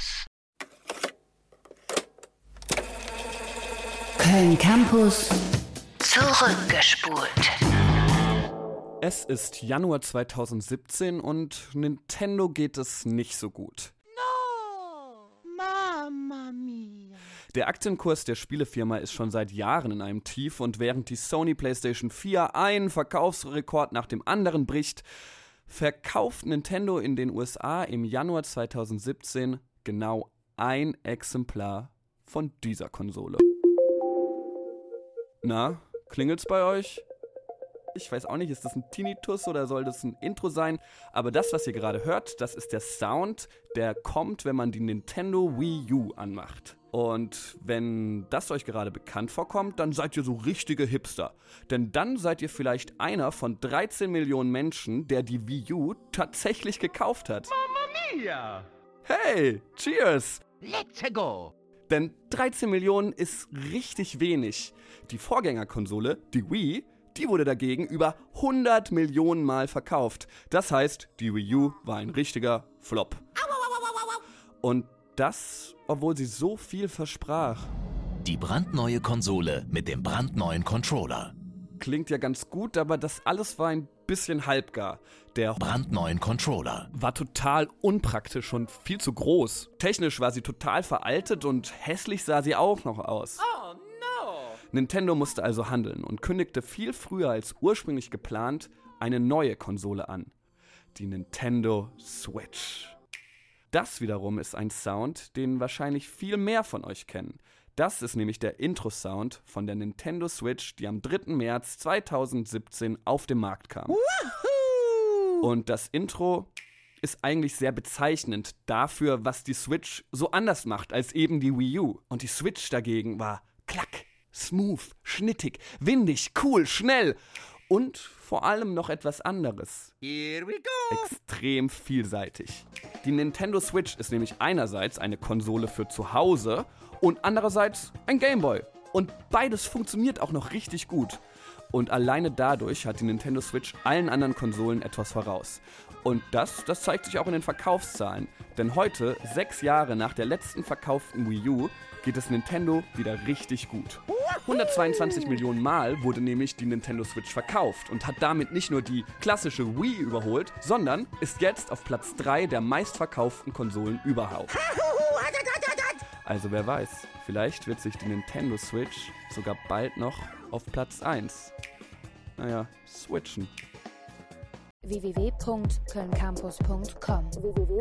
Campus. Köln Campus zurückgespult. Es ist Januar 2017 und Nintendo geht es nicht so gut. Der Aktienkurs der Spielefirma ist schon seit Jahren in einem Tief und während die Sony PlayStation 4 einen Verkaufsrekord nach dem anderen bricht, verkauft Nintendo in den USA im Januar 2017 genau ein Exemplar von dieser Konsole. Na, klingelt's bei euch? Ich weiß auch nicht, ist das ein Tinnitus oder soll das ein Intro sein? Aber das, was ihr gerade hört, das ist der Sound, der kommt, wenn man die Nintendo Wii U anmacht. Und wenn das euch gerade bekannt vorkommt, dann seid ihr so richtige Hipster. Denn dann seid ihr vielleicht einer von 13 Millionen Menschen, der die Wii U tatsächlich gekauft hat. Mia. Hey, cheers! Let's go. Denn 13 Millionen ist richtig wenig. Die Vorgängerkonsole, die Wii, die wurde dagegen über 100 Millionen Mal verkauft. Das heißt, die Wii U war ein richtiger Flop. Und das, obwohl sie so viel versprach. Die brandneue Konsole mit dem brandneuen Controller. Klingt ja ganz gut, aber das alles war ein bisschen halbgar. Der Brandneuen Controller. war total unpraktisch und viel zu groß. Technisch war sie total veraltet und hässlich sah sie auch noch aus. Oh no. Nintendo musste also handeln und kündigte viel früher als ursprünglich geplant eine neue Konsole an. Die Nintendo Switch. Das wiederum ist ein Sound, den wahrscheinlich viel mehr von euch kennen. Das ist nämlich der Intro-Sound von der Nintendo Switch, die am 3. März 2017 auf den Markt kam. Und das Intro ist eigentlich sehr bezeichnend dafür, was die Switch so anders macht als eben die Wii U. Und die Switch dagegen war klack, smooth, schnittig, windig, cool, schnell und vor allem noch etwas anderes. Here we go. Extrem vielseitig. Die Nintendo Switch ist nämlich einerseits eine Konsole für zu Hause und andererseits ein Gameboy. Und beides funktioniert auch noch richtig gut. Und alleine dadurch hat die Nintendo Switch allen anderen Konsolen etwas voraus. Und das, das zeigt sich auch in den Verkaufszahlen. Denn heute, sechs Jahre nach der letzten verkauften Wii U, geht es Nintendo wieder richtig gut. 122 Millionen Mal wurde nämlich die Nintendo Switch verkauft und hat damit nicht nur die klassische Wii überholt, sondern ist jetzt auf Platz 3 der meistverkauften Konsolen überhaupt. Also wer weiß, vielleicht wird sich die Nintendo Switch sogar bald noch auf Platz 1, naja, switchen. www.kölncampus.com www